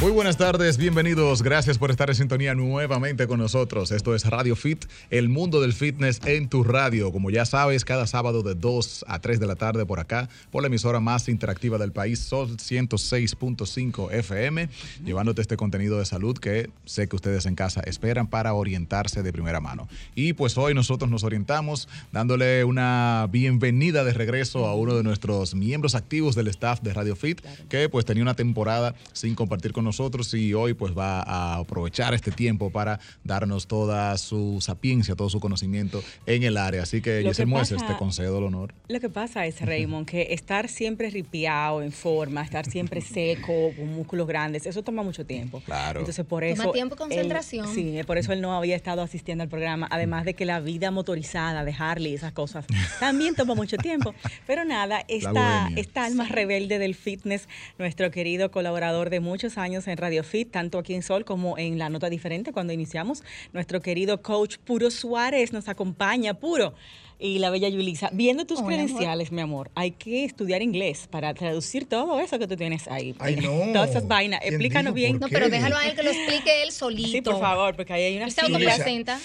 Muy buenas tardes, bienvenidos. Gracias por estar en sintonía nuevamente con nosotros. Esto es Radio Fit, el mundo del fitness en tu radio. Como ya sabes, cada sábado de 2 a 3 de la tarde por acá, por la emisora más interactiva del país, Sol 106.5 FM, llevándote este contenido de salud que sé que ustedes en casa esperan para orientarse de primera mano. Y pues hoy nosotros nos orientamos dándole una bienvenida de regreso a uno de nuestros miembros activos del staff de Radio Fit, que pues tenía una temporada sin compartir con nosotros y hoy pues va a aprovechar este tiempo para darnos toda su sapiencia, todo su conocimiento en el área. Así que, Mueces, pasa- te concedo el honor. Lo que pasa es, Raymond, que estar siempre ripiado, en forma, estar siempre seco, con músculos grandes, eso toma mucho tiempo. Claro. Entonces, por Toma eso. tiempo y él- concentración. sí, por eso él no había estado asistiendo al programa. Además de que la vida motorizada de Harley y esas cosas también toma mucho tiempo. Pero nada, esta, esta alma rebelde del fitness, nuestro querido colaborador de muchos años en Radio Fit, tanto aquí en Sol como en La Nota Diferente cuando iniciamos, nuestro querido coach Puro Suárez nos acompaña, Puro. Y la bella Yulisa, viendo tus credenciales, mi amor, hay que estudiar inglés para traducir todo eso que tú tienes ahí. Ay, no. Todas esas vainas. ¿Quién Explícanos dijo? bien. ¿Por No, pero déjalo a él que lo explique él solito. Sí, por favor, porque ahí hay una Yulisa,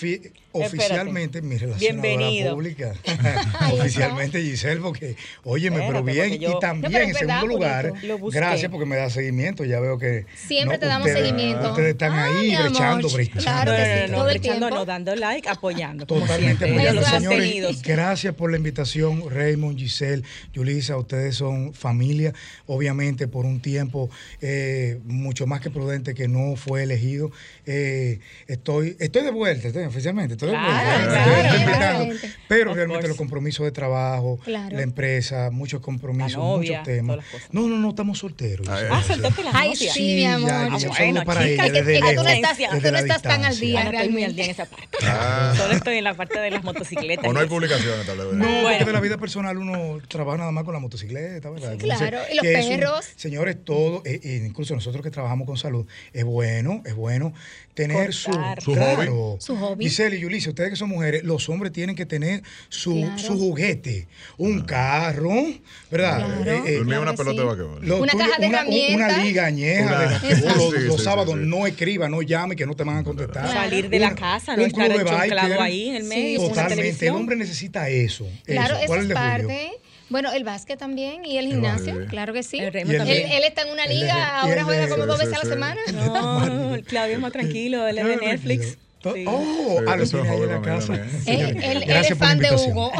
oficialmente mi Bienvenido. pública. Oficialmente Giselle, porque óyeme, pero bien. yo- Y también, No, en segundo lugar, gracias porque me da seguimiento. Ya veo que. Siempre te damos ustedes- seguimiento. Ustedes están Ah, ahí brechando, brechando. Claro No, que no, sí, no, brechando, dando like, apoyando. como Totalmente siempre. apoyando. Señores. Gracias por la invitación, Raymond, Giselle, Yulisa. Ustedes son familia, obviamente, por un tiempo eh, mucho más que prudente que no fue elegido. Eh, estoy, estoy de vuelta, estoy, oficialmente, estoy de vuelta. claro, Estoy claro. invitando. Pero Of realmente course. los compromisos de trabajo, Claro. la empresa, muchos compromisos, novia, muchos temas. No, no, no, estamos solteros. Ah. Ah, soltaste las Ay, novias. sí, mi amor. ya, Ah, bueno, para chica, ella que- desde es que tú no lejos, estás- desde tú no estás tan al día. No estoy muy al realmente. día en esa parte. Ah. Solo estoy en la parte de las motocicletas. O no hay tal vez. No, Bueno. porque de la vida personal uno trabaja nada más con la motocicleta, ¿verdad? Sí, claro. Y los un- perros. señores, todo, eh, eh, incluso nosotros que trabajamos con salud, es bueno, es bueno tener su, Cortar. Su claro. Su hobby. Giselle y Yulisa, ustedes que son mujeres, los hombres tienen que tener su, Claro. su juguete, un carro, ¿verdad? Claro. Eh, eh, una pelota sí. de basquetbol. lo Una tuyo- caja de una, herramientas. una liga añeja Una- de. Los, Sí, los sí, sábados sí. no escriba, no llame, que no te van a contestar. Claro. Salir de la Un- casa, no un estar biker. ahí en el medio. Totalmente, el hombre necesita eso. Claro, eso. eso ¿Cuál es parte. Bueno, el básquet también y el gimnasio, claro que sí. El Él, él está en una liga, el ahora juega como dos veces a la semana. No, Claudio es más tranquilo, él es de Netflix. tranquilo. Sí. Oh, a lo eso es la casa. también. Él, Señores, él- él gracias es por la fan de invitación. Hugo.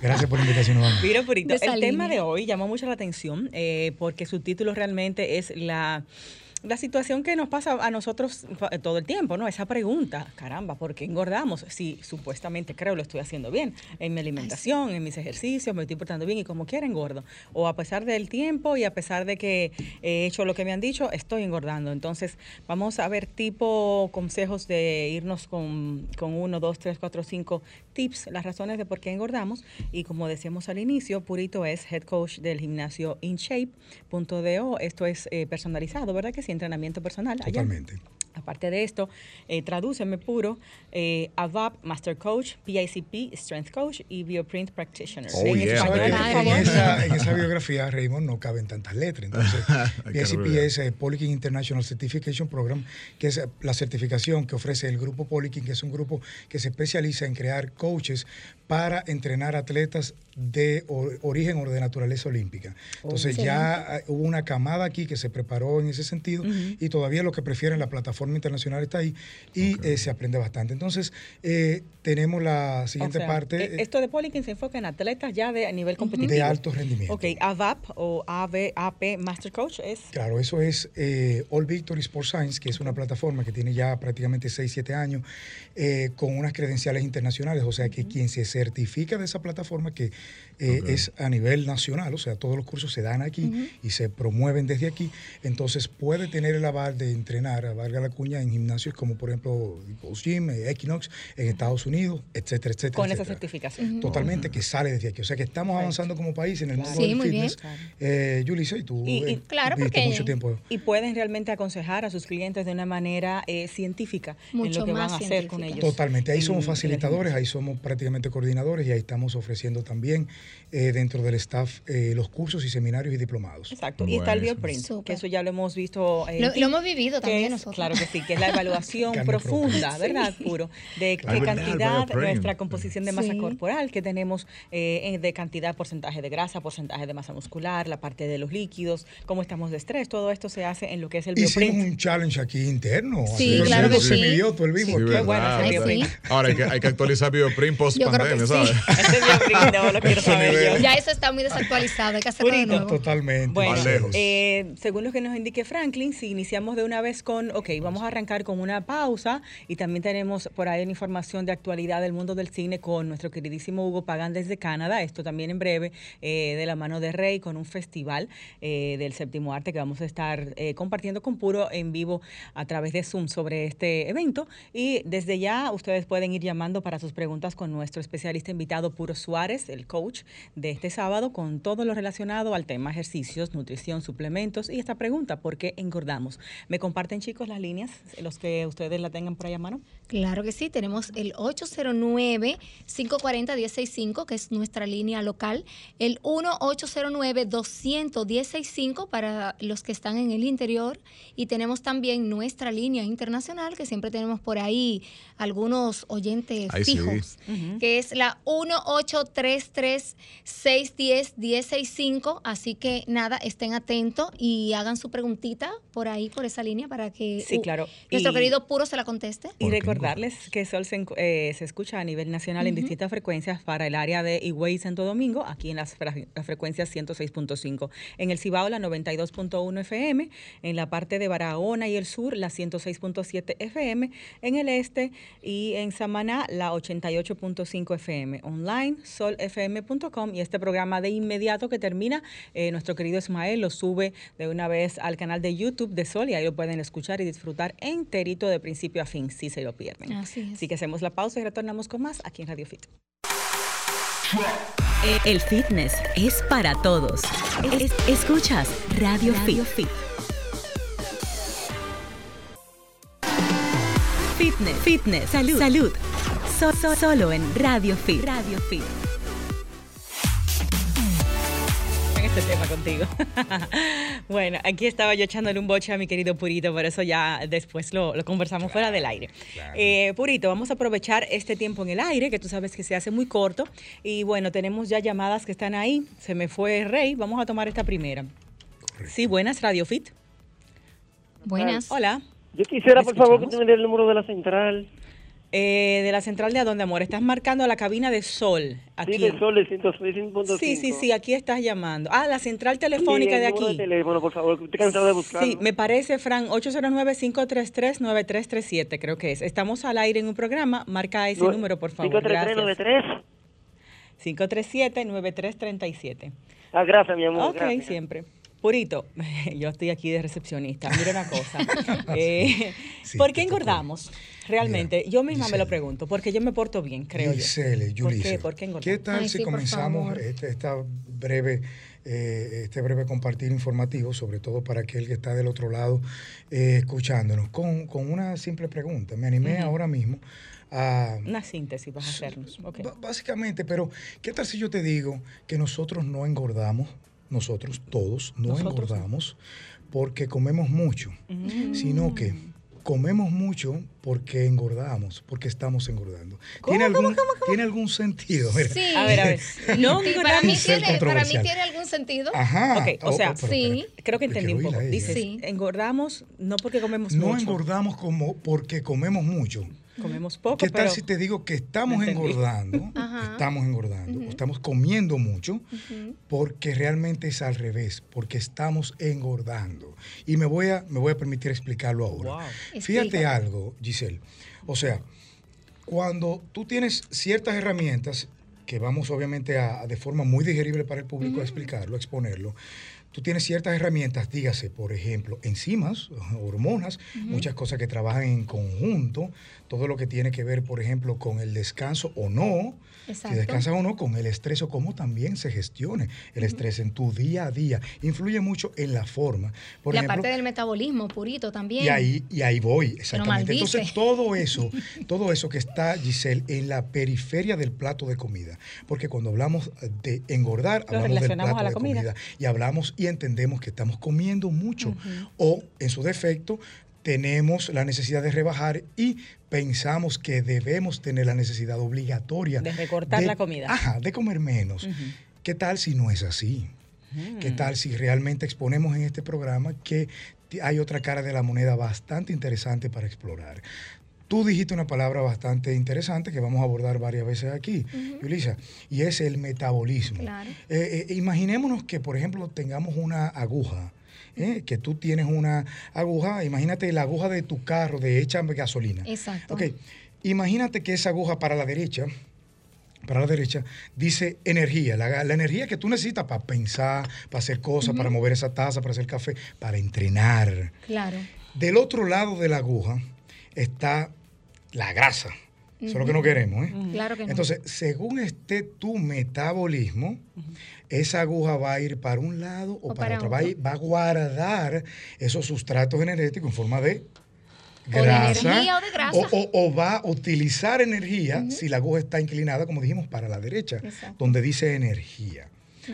Gracias por la invitación, nuevamente. Mira, Purito, el tema de hoy llamó mucho la atención eh, porque su título realmente es la, la situación que nos pasa a nosotros eh, todo el tiempo, ¿no? Esa pregunta, caramba, ¿por qué engordamos? Si supuestamente creo lo estoy haciendo bien en mi alimentación, en mis ejercicios, me estoy portando bien y como quiera engordo. O a pesar del tiempo y a pesar de que he hecho lo que me han dicho, estoy engordando. Entonces, vamos a ver tipo consejos de irnos con, con uno, dos, tres, cuatro, cinco tips, las razones de por qué engordamos. Y como decíamos al inicio, Purito es head coach del gimnasio InShape.do. Esto es eh, personalizado, ¿verdad que sí? Entrenamiento personal. allá. Totalmente. Aparte de esto, eh, tradúceme puro, eh, AVAP, Master Coach, PICP, Strength Coach y Bioprint Practitioner. Oh, En yeah. español, ¿Sabes por que Claro. favor. en, esa, en esa biografía, Raymond, no caben tantas letras. Entonces, abreviar. es eh, Polikin International Certification Program, que es la certificación que ofrece el grupo Polikin, que es un grupo que se especializa en crear coaches para entrenar atletas de origen o de naturaleza olímpica. Entonces ya eh, hubo una camada aquí que se preparó en ese sentido y todavía lo que prefieren la plataforma internacional está ahí y eh, se aprende bastante. Entonces eh, tenemos la siguiente O sea, parte eh, esto de Polikin se enfoca en atletas ya de a nivel competitivo. de alto rendimiento. Ok, AVAP o AVAP Master Coach es. Claro, eso es eh, All Victory Sports Science, que es una plataforma que tiene ya prácticamente 6, 7 años, eh, con unas credenciales internacionales. O sea que quien se certifica de esa plataforma que eh, es a nivel nacional, o sea, todos los cursos se dan aquí y se promueven desde aquí, entonces puede tener el aval de entrenar, a valga la cuña, en gimnasios como por ejemplo Gold's Gym, eh, Equinox, en Estados Unidos, etcétera, etcétera. Con esa certificación. Totalmente, que sale desde aquí. O sea que estamos avanzando como país en el mundo Sí, del muy bien. fitness. Eh, Yulisa, y tú Y- y- eh, Claro, porque- mucho tiempo. Y pueden realmente aconsejar a sus clientes de una manera eh, científica en Mucho lo que van a hacer con ellos. Totalmente, ahí en- somos en facilitadores, ahí somos prácticamente coordinadores y ahí estamos ofreciendo también eh, dentro del staff eh, los cursos y seminarios y diplomados. Exacto. Y está el bioprint, que eso ya lo hemos visto. en Lo- hemos vivido también es- nosotros. Claro que sí, que es la evaluación profunda, propia. ¿verdad? Puro, de Claro. qué cantidad, nuestra composición de masa Sí. corporal que tenemos, eh, en- de cantidad, porcentaje de grasa, porcentaje de masa muscular, la parte de los líquidos, cómo estamos de estrés, todo esto se hace en lo que es el Hicimos bioprint. un challenge aquí interno. Sí, claro que se sí. midió todo el mismo. Sí, Qué verdad, bueno ese verdad. bioprint. Ahora hay que, hay que actualizar Bioprint post Yo sí. no lo quiero saber yo. Ya eso está muy desactualizado, hay que hacerlo de Purito. nuevo. Totalmente. Bueno, Más lejos. eh, según lo que nos indique Franklin, si iniciamos de una vez con, ok, vamos a arrancar con una pausa y también tenemos por ahí una información de actualidad del mundo del cine con nuestro queridísimo Hugo Pagán desde Canadá, esto también en breve, eh, de la mano de Rey, con un festival eh, del séptimo arte que vamos a estar eh, compartiendo con Puro en vivo a través de Zoom sobre este evento y desde ya ustedes pueden ir llamando para sus preguntas con nuestro especialista invitado Puro Suárez, el coach de este sábado, con todo lo relacionado al tema ejercicios, nutrición, suplementos y esta pregunta, ¿por qué engordamos? ¿Me comparten chicos las líneas, los que ustedes la tengan por ahí a mano? Claro que sí, tenemos el 809-540-165, que es nuestra línea local, el 1-809-200-165 para los que están en el interior y tenemos también nuestra línea internacional, que siempre tenemos por ahí algunos oyentes Ay, sí. fijos, que es la 1-833-610-165, así que nada, estén atentos y hagan su preguntita por ahí, por esa línea, para que Sí, uh, claro. nuestro Y- querido Puro se la conteste. Y ¿Por qué recordarles que Sol se, eh, se escucha a nivel nacional en distintas frecuencias para el área de Higüey y Santo Domingo, aquí en las, frecuencias 106.5. En el Cibao, la 92.1 FM. En la parte de Barahona y el sur, la 106.7 FM. En el este y en Samaná, la 88.5 FM. Online, solfm.com. Y este programa de inmediato que termina, eh, nuestro querido Ismael lo sube de una vez al canal de YouTube de Sol y ahí lo pueden escuchar y disfrutar enterito de principio a fin, si se lo pierden. Así es. Así que hacemos la pausa y retornamos con más aquí en Radio Fit. El fitness es para todos. Es- escuchas Radio, Fit. Fitness, fitness, salud, salud. So- so- solo en Radio Fit. Radio Fit. Este tema contigo. bueno, aquí estaba yo echándole un boche a mi querido Purito, por eso ya después lo, lo conversamos fuera del aire. Eh, Purito, vamos a aprovechar este tiempo en el aire, que tú sabes que se hace muy corto. Y bueno, tenemos ya llamadas que están ahí. Se me fue Rey. Vamos a tomar esta primera. Sí, buenas, Radio Fit. Buenas. Hola. Yo quisiera, ¿Me por favor, que tú me el número de la central. Eh, de la central de Adonde Amor, estás marcando la cabina de Sol. Aquí. Sí, de Sol, el 106.5. sí, sí, sí, aquí estás llamando. Ah, la central telefónica Sí, de aquí. teléfono, por favor, estoy cansado de buscarlo. Sí, me parece, Fran, 809-533-9337, creo que es. Estamos al aire en un programa, marca ese Nue- número, por favor. 53393. Gracias. 537-9337. Ah, gracias, mi amor. Ok, gracias. siempre. Purito, yo estoy aquí de recepcionista. Mira una cosa. Eh, Sí, ¿Por qué tocó. engordamos? Realmente, Mira, yo misma me lo Giselle. pregunto, porque yo me porto bien, creo Giselle, yo. ¿Por Yulisa, qué? ¿Por qué engordamos? ¿Qué tal Ay, si sí, por comenzamos este, esta breve, eh, este breve compartir informativo, sobre todo para aquel que está del otro lado eh, escuchándonos, con, con una simple pregunta? Me animé ahora mismo a... Una síntesis vas a hacernos. Básicamente, pero ¿qué tal si yo te digo que nosotros no engordamos, nosotros todos no Nosotros no. engordamos porque comemos mucho, sino que comemos mucho porque engordamos, porque estamos engordando. ¿Tiene, algún, ¿Tiene algún sentido? Mira. Sí. A ver, a ver. No Sí, para, mí tiene, para mí tiene algún sentido. Ajá. Ok, o sea, pero sí. espérate, Creo que entendí un poco. Dices, Sí. engordamos no porque comemos No mucho, engordamos como porque comemos mucho. Comemos poco, ¿Qué tal pero si te digo que estamos engordando? Estamos engordando, estamos comiendo mucho porque realmente es al revés, porque estamos engordando. Y me voy a, me voy a permitir explicarlo ahora. Wow. Fíjate algo, Giselle. O sea, cuando tú tienes ciertas herramientas que vamos obviamente a, de forma muy digerible para el público a explicarlo, a exponerlo, tú tienes ciertas herramientas, dígase, por ejemplo, enzimas, hormonas, muchas cosas que trabajan en conjunto, todo lo que tiene que ver, por ejemplo, con el descanso o no, Exacto. si descansas o no, con el estrés o cómo también se gestione el estrés en tu día a día. Influye mucho en la forma. Por la ejemplo, parte del metabolismo purito también. y ahí, y ahí voy, exactamente. Entonces, todo eso, todo eso que está, Giselle, en la periferia del plato de comida. Porque cuando hablamos de engordar, Lo hablamos del plato a la de comida. comida. Y hablamos y entendemos que estamos comiendo mucho. O, en su defecto, tenemos la necesidad de rebajar y pensamos que debemos tener la necesidad obligatoria De recortar la comida. Ajá, de comer menos. ¿Qué tal si no es así? ¿Qué Mm. tal si realmente exponemos en este programa que hay otra cara de la moneda bastante interesante para explorar? Tú dijiste una palabra bastante interesante que vamos a abordar varias veces aquí, Yulisa, y es el metabolismo. Claro. Eh, eh, imaginémonos que, por ejemplo, tengamos una aguja. ¿Eh? Que tú tienes una aguja, imagínate la aguja de tu carro de hecha gasolina. Exacto. Ok, imagínate que esa aguja para la derecha, para la derecha, dice energía, la, la energía que tú necesitas para pensar, para hacer cosas, para mover esa taza, para hacer café, para entrenar. Claro. Del otro lado de la aguja está la grasa. Eso es lo que no queremos, ¿eh? Claro que no. Entonces, según esté tu metabolismo, esa aguja va a ir para un lado o, O para, para otro. Va a, ir- va a guardar esos sustratos energéticos en forma de grasa. energía o de grasa. O, va a utilizar energía si la aguja está inclinada, como dijimos, para la derecha, Exacto. donde dice energía.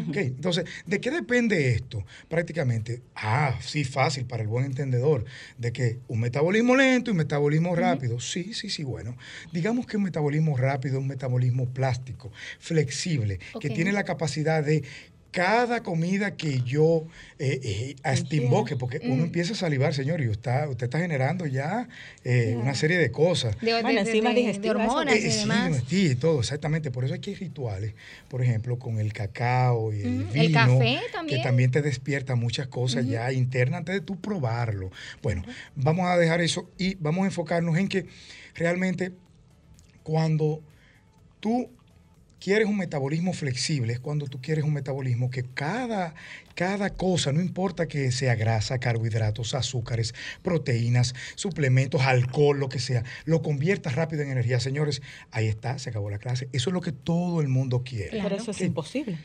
Ok, Entonces, ¿de qué depende esto? Prácticamente, ah, sí, fácil para el buen entendedor, de que un metabolismo lento y un metabolismo rápido. Sí, sí, sí, bueno. Digamos que un metabolismo rápido es un metabolismo plástico, flexible, que tiene la capacidad de cada comida que yo eh, eh, hasta invoque, porque Mm. uno empieza a salivar, señor, y usted, usted está generando ya eh, una serie de cosas. De, Bueno, de- enzimas de- de digestivas, hormonas Eh, y demás. sí, todo, exactamente. Por eso aquí hay rituales, por ejemplo, con el cacao y el Ujú, vino. el café Que también. también te despierta muchas cosas ya internas antes de tú probarlo. Bueno, vamos a dejar eso y vamos a enfocarnos en que realmente cuando tú quieres un metabolismo flexible, es cuando tú quieres un metabolismo que cada, cada cosa, no importa que sea grasa, carbohidratos, azúcares, proteínas, suplementos, alcohol, lo que sea, lo conviertas rápido en energía. Señores, ahí está, se acabó la clase. Eso es lo que todo el mundo quiere. Pero eso es imposible.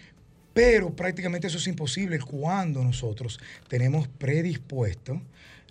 Pero prácticamente eso es imposible cuando nosotros tenemos predispuesto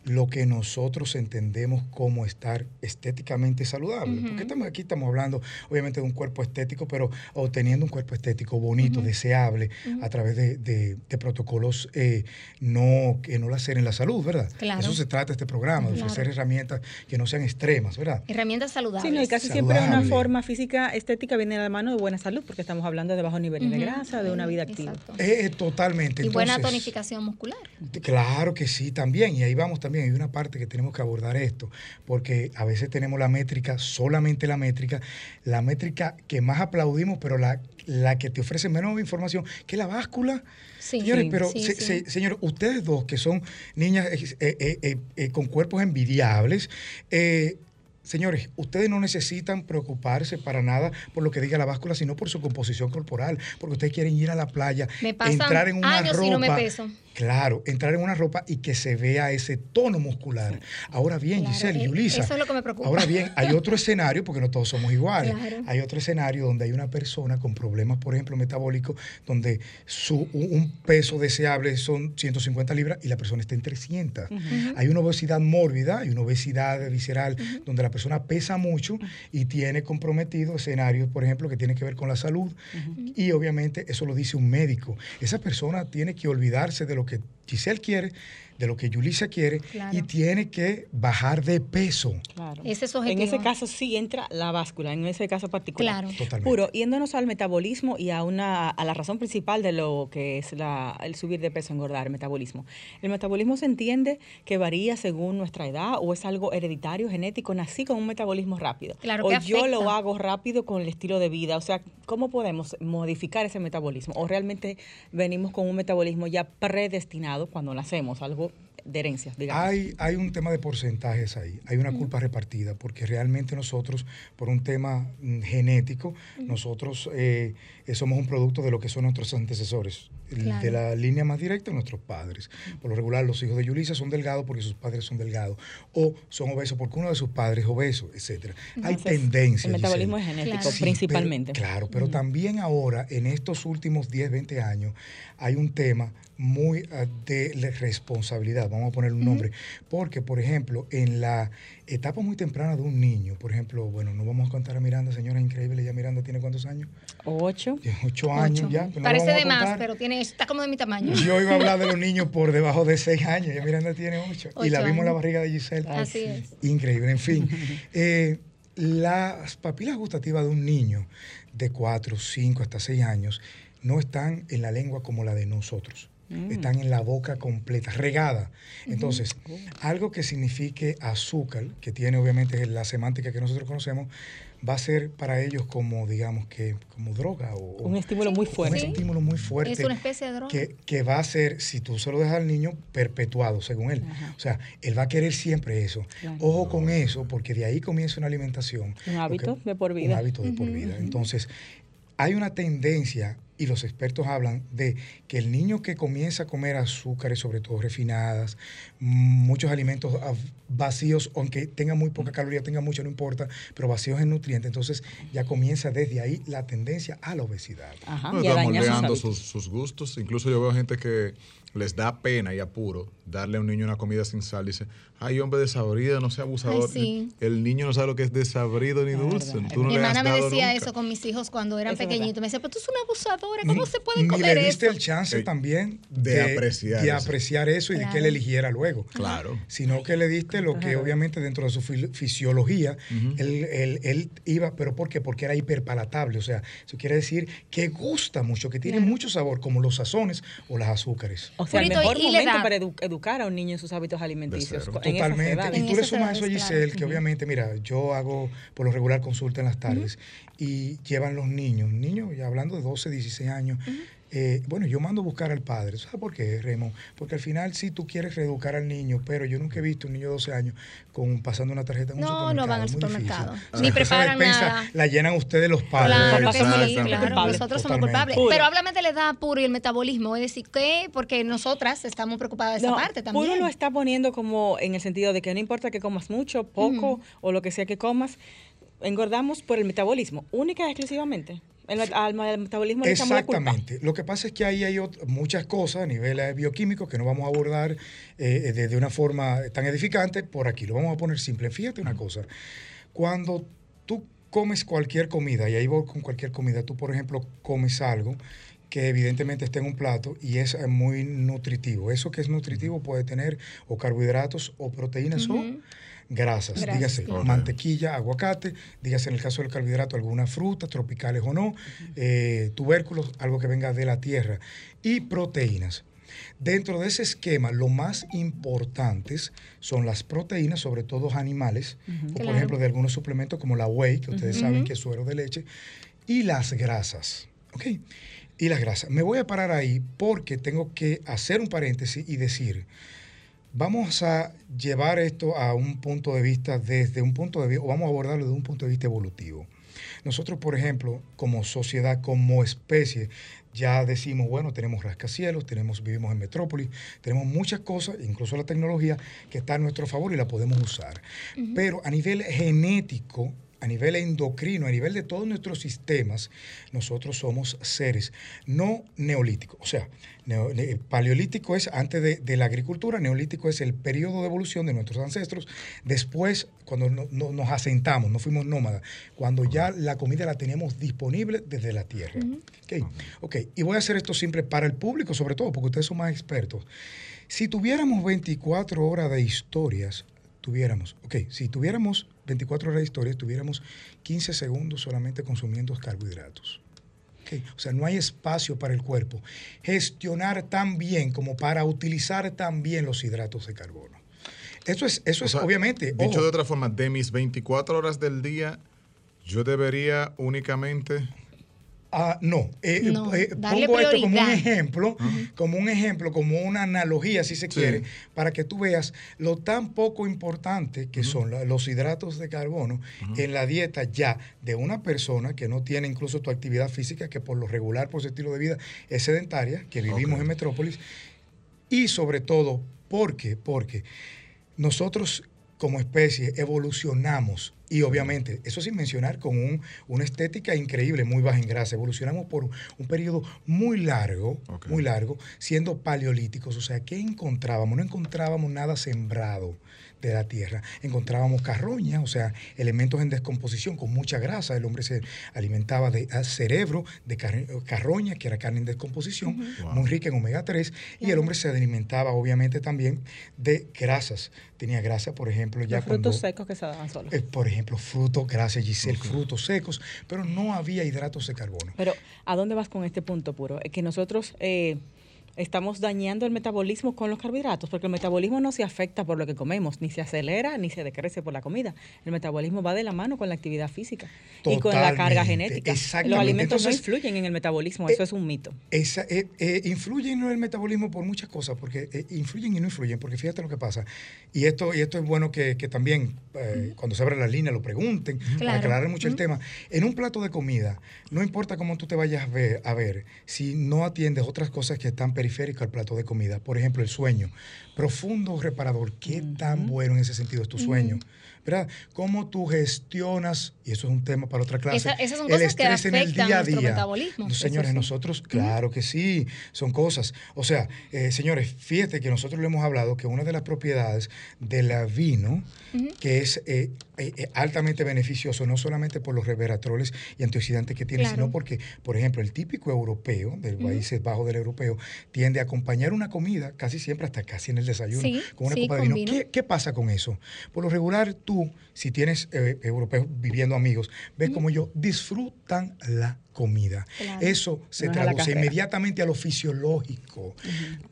lo que nosotros entendemos como estar estéticamente saludable. Porque estamos, aquí estamos hablando obviamente de un cuerpo estético, pero obteniendo un cuerpo estético bonito, deseable, a través de, de- de protocolos eh, no, que no laceren la salud, ¿verdad? Claro. Eso se trata este programa, de Claro. ofrecer herramientas que no sean extremas, ¿verdad? Herramientas saludables. Sí, no, y casi siempre una forma física estética viene de la mano de buena salud, porque estamos hablando de bajos niveles de grasa, de una vida activa. Exacto. Eh, totalmente. y buena tonificación muscular. Claro que sí, también. Y ahí vamos también. Hay una parte que tenemos que abordar esto, porque a veces tenemos la métrica, solamente la métrica, la métrica que más aplaudimos, pero la, la que te ofrece menos información, que es la báscula. Sí. Señores, Sí, pero sí, se- sí. se- señores, ustedes dos que son niñas eh, eh, eh, eh, con cuerpos envidiables, eh, Señores, ustedes no necesitan preocuparse para nada por lo que diga la báscula, sino por su composición corporal, porque ustedes quieren ir a la playa, Me pasan entrar en una años ropa, y no me peso. Claro, entrar en una ropa y que se vea ese tono muscular. Ahora bien, Claro, Giselle y eh, Yulisa. eso es lo que me preocupa. Ahora bien, hay otro escenario, porque no todos somos iguales. Claro. Hay otro escenario donde hay una persona con problemas, por ejemplo, metabólicos, donde su, un un peso deseable son 150 libras y la persona está en 300. Hay una obesidad mórbida, hay una obesidad visceral, donde la persona pesa mucho y tiene comprometido escenarios, por ejemplo, que tienen que ver con la salud. Y obviamente eso lo dice un médico. Esa persona tiene que olvidarse de lo que Giselle quiere, de lo que Yulisa quiere, Claro. y tiene que bajar de peso. Claro. Ese es su En objetivo. ese caso sí entra la báscula, en ese caso particular. Claro. Totalmente. Puro, yéndonos al metabolismo y a una a la razón principal de lo que es la, el subir de peso, engordar, el metabolismo. El metabolismo se entiende que varía según nuestra edad o es algo hereditario, genético, nací con un metabolismo rápido. Claro, o que yo lo hago rápido con el estilo de vida. O sea, ¿cómo podemos modificar ese metabolismo? O realmente venimos con un metabolismo ya predestinado cuando nacemos, algo available de herencia, digamos. Hay, hay un tema de porcentajes ahí, hay una culpa repartida, porque realmente nosotros, por un tema mm, genético, nosotros eh, eh, somos un producto de lo que son nuestros antecesores. Claro. De la línea más directa, nuestros padres. Por lo regular, los hijos de Yulisa son delgados porque sus padres son delgados, o son obesos porque uno de sus padres es obeso, etc. Hay tendencias. El metabolismo Giselle. es genético. Sí, principalmente. pero- claro, pero también ahora, en estos últimos 10, 20 años, hay un tema muy ah, de la vamos a poner un nombre, porque, por ejemplo, en la etapa muy temprana de un niño, por ejemplo, bueno, no vamos a contar a Miranda, señora increíble, ya Miranda tiene cuántos años? Ocho. Ocho años ya. no Parece de más, pero tiene, está como de mi tamaño. Yo iba a hablar de los niños por debajo de seis años, ya Miranda tiene ocho. y la Ocho vimos en la barriga de Giselle. Así es. Increíble, en fin. Eh, las papilas gustativas de un niño de 4, 5 hasta 6 años no están en la lengua como la de nosotros. Están en la boca completa, regada. Entonces, algo que signifique azúcar, que tiene obviamente la semántica que nosotros conocemos, va a ser para ellos como, digamos, que como droga o, Un estímulo muy un fuerte. estímulo muy fuerte. Es una especie de droga. Que, que va a ser, si tú se lo dejas al niño, perpetuado, según él. O sea, él va a querer siempre eso. Claro. Ojo con eso, porque de ahí comienza una alimentación. Un hábito Porque- de por vida. Un hábito de por vida. Entonces, hay una tendencia, y los expertos hablan de que el niño que comienza a comer azúcares, sobre todo refinadas, muchos alimentos ah, vacíos, aunque tenga muy poca caloría, tenga mucho, no importa, pero vacíos en nutrientes, entonces ya comienza desde ahí la tendencia a la obesidad. Ajá. No, y a está dañar sus moldeando sus gustos. Incluso yo veo gente que les da pena y apuro darle a un niño una comida sin sal. Dice, ay, hombre desabrido, no sea abusador. Ay, sí. El niño no sabe lo que es desabrido ni La dulce. Tú no mi hermana me decía nunca. eso con mis hijos cuando eran Eso es pequeñitos. Me decía, pero tú eres una abusadora, ¿cómo se puede comer le diste eso? el chance Eh, también de apreciar de eso. apreciar eso y de que él eligiera luego. Claro. Sino que le diste lo que obviamente dentro de su fil- fisiología, él, él- él iba, pero ¿por qué? Porque era hiperpalatable. O sea, eso quiere decir que gusta mucho, que tiene mucho sabor, como los sazones o las azúcares. O sea, el mejor ¿y la momento para edu- educar a un niño en sus hábitos alimenticios. en esas Totalmente. Y tú le sumas eso a Giselle, claro. que obviamente, mira, yo hago por lo regular consulta en las tardes y llevan los niños, niños, ya hablando de 12, 16 años. Eh, bueno, yo mando a buscar al padre. ¿Sabes por qué, Remo? Porque al final sí tú quieres reeducar al niño, pero yo nunca he visto un niño de 12 años con, pasando una tarjeta en un No, supermercado. no van al difícil. supermercado. Ni esa preparan despensa nada. La llenan ustedes los padres. Claro que sí, claro. Nosotros somos culpables. Puro. Pero háblame de la edad puro y el metabolismo. Es decir, ¿qué? Porque nosotras estamos preocupadas de esa No, parte también. Puro lo está poniendo como en el sentido de que no importa que comas mucho, poco o lo que sea que comas, engordamos por el metabolismo, única y exclusivamente. El, al al metabolismo le echamos la culpa. Exactamente. Lo que pasa es que ahí hay muchas cosas a nivel eh, bioquímico que no vamos a abordar eh, de, de una forma tan edificante por aquí. Lo vamos a poner simple. Fíjate una cosa. Cuando tú comes cualquier comida, y ahí voy con cualquier comida, tú por ejemplo comes algo que evidentemente está en un plato y es eh, muy nutritivo. Eso que es nutritivo puede tener o carbohidratos o proteínas o grasas, Grasas, dígase mantequilla, aguacate, dígase en el caso del carbohidrato alguna fruta, tropicales o no, eh, tubérculos, algo que venga de la tierra, y proteínas. Dentro de ese esquema, lo más importantes son las proteínas, sobre todo animales, o por ejemplo de algunos suplementos como la whey, que ustedes saben que es suero de leche, y las grasas. ¿Ok? Y las grasas. Me voy a parar ahí porque tengo que hacer un paréntesis y decir, vamos a llevar esto a un punto de vista desde un punto de vista, o vamos a abordarlo desde un punto de vista evolutivo. Nosotros, por ejemplo, como sociedad, como especie, ya decimos, bueno, tenemos rascacielos, tenemos, vivimos en metrópolis, tenemos muchas cosas, incluso la tecnología, que está a nuestro favor y la podemos usar. Pero a nivel genético, a nivel endocrino, a nivel de todos nuestros sistemas, nosotros somos seres no neolíticos. O sea, neo- ne- paleolítico es antes de, de la agricultura, neolítico es el periodo de evolución de nuestros ancestros. Después, cuando no- no- nos asentamos, no fuimos nómadas, cuando ya la comida la teníamos disponible desde la tierra. Ok, ok. Y voy a hacer esto simple para el público, sobre todo, porque ustedes son más expertos. Si tuviéramos 24 horas de historias, tuviéramos, ok, si tuviéramos 24 horas de historias, tuviéramos 15 segundos solamente consumiendo carbohidratos. O sea, no hay espacio para el cuerpo gestionar tan bien como para utilizar tan bien los hidratos de carbono. Eso es, eso O es sea, obviamente. Dicho ojo, de otra forma, de mis 24 horas del día, yo debería únicamente Ah, no, eh, No, eh, darle pongo esto como un ejemplo, como un ejemplo, como una analogía, si se Sí. quiere, para que tú veas lo tan poco importante que son la- los hidratos de carbono en la dieta ya de una persona que no tiene incluso tu actividad física, que por lo regular, por su estilo de vida, es sedentaria, que vivimos en metrópolis, y sobre todo, ¿por qué? Porque nosotros como especie evolucionamos y obviamente, eso sin mencionar con un- una estética increíble, muy baja en grasa, evolucionamos por un periodo muy largo, muy largo, siendo paleolíticos, o sea, ¿qué encontrábamos? No encontrábamos nada sembrado de la tierra. Encontrábamos carroña, o sea, elementos en descomposición con mucha grasa. El hombre se alimentaba de ah, cerebro, de car- carroña, que era carne en descomposición, muy rica en omega 3, y el hombre se alimentaba obviamente también de grasas. Tenía grasa, por ejemplo, ya Los frutos cuando- secos que se daban solos. eh, por ejemplo, frutos, gracias Giselle, frutos secos, pero no había hidratos de carbono. Pero, ¿a dónde vas con este punto puro? Es que nosotros eh, estamos dañando el metabolismo con los carbohidratos, porque el metabolismo no se afecta por lo que comemos, ni se acelera, ni se decrece por la comida. El metabolismo va de la mano con la actividad física y con la carga genética. exactamente. Los alimentos Entonces, no influyen en el metabolismo, eh, eso es un mito. Esa, eh, eh, influyen en el metabolismo por muchas cosas, porque eh, influyen y no influyen, porque fíjate lo que pasa. Y esto, y esto es bueno que, que también eh, cuando se abre la línea lo pregunten, para Claro. aclarar mucho el tema. En un plato de comida, no importa cómo tú te vayas a ver, a ver, si no atiendes otras cosas que están periféricas al plato de comida, por ejemplo, el sueño, profundo reparador, ¿qué tan bueno en ese sentido es tu sueño? ¿Verdad? ¿Cómo tú gestionas, y eso es un tema para otra clase, Esa- esas son el cosas que estrés en el día a día? metabolismo. No, señores, sí. nosotros, claro que sí, son cosas. O sea, eh, señores, fíjate que nosotros le hemos hablado que una de las propiedades del vino, que es eh, eh, altamente beneficioso, no solamente por los resveratroles y antioxidantes que tiene, Claro. sino porque, por ejemplo, el típico europeo, del Países Bajos del europeo, tiende a acompañar una comida casi siempre, hasta casi en el desayuno, Sí, con una sí, copa de vino. ¿Qué, qué pasa con eso? Por lo regular, tú, Sul. Si tienes eh, europeos viviendo amigos, ves como ellos disfrutan la comida. Claro. Eso se No traduce inmediatamente a lo fisiológico.